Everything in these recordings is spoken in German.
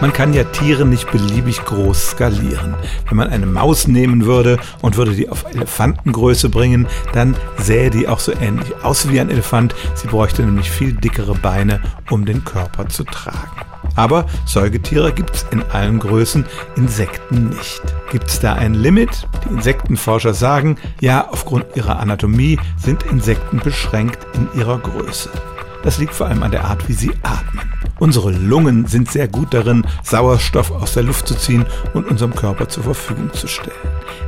Man kann ja Tiere nicht beliebig groß skalieren. Wenn man eine Maus nehmen würde und würde die auf Elefantengröße bringen, dann sähe die auch so ähnlich aus wie ein Elefant. Sie bräuchte nämlich viel dickere Beine, um den Körper zu tragen. Aber Säugetiere gibt es in allen Größen, Insekten nicht. Gibt es da ein Limit? Die Insektenforscher sagen, ja, aufgrund ihrer Anatomie sind Insekten beschränkt in ihrer Größe. Das liegt vor allem an der Art, wie sie atmen. Unsere Lungen sind sehr gut darin, Sauerstoff aus der Luft zu ziehen und unserem Körper zur Verfügung zu stellen.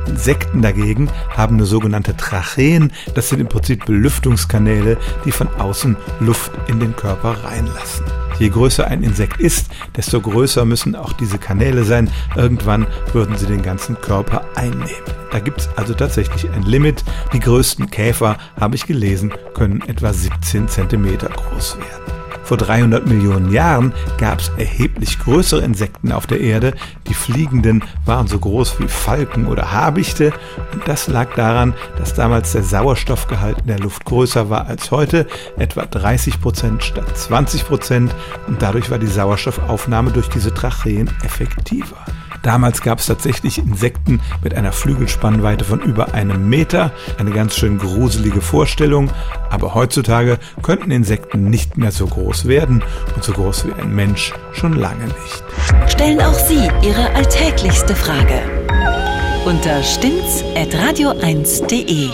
Insekten dagegen haben eine sogenannte Tracheen, das sind im Prinzip Belüftungskanäle, die von außen Luft in den Körper reinlassen. Je größer ein Insekt ist, desto größer müssen auch diese Kanäle sein. Irgendwann würden sie den ganzen Körper einnehmen. Da gibt es also tatsächlich ein Limit. Die größten Käfer, habe ich gelesen, können etwa 17 cm groß werden. Vor 300 Millionen Jahren gab es erheblich größere Insekten auf der Erde. Die Fliegenden waren so groß wie Falken oder Habichte. Und das lag daran, dass damals der Sauerstoffgehalt in der Luft größer war als heute, etwa 30 Prozent statt 20 Prozent. Und dadurch war die Sauerstoffaufnahme durch diese Tracheen effektiver. Damals gab es tatsächlich Insekten mit einer Flügelspannweite von über einem Meter. Eine ganz schön gruselige Vorstellung. Aber heutzutage könnten Insekten nicht mehr so groß werden und so groß wie ein Mensch schon lange nicht. Stellen auch Sie Ihre alltäglichste Frage unter stimmtz.radio1.de.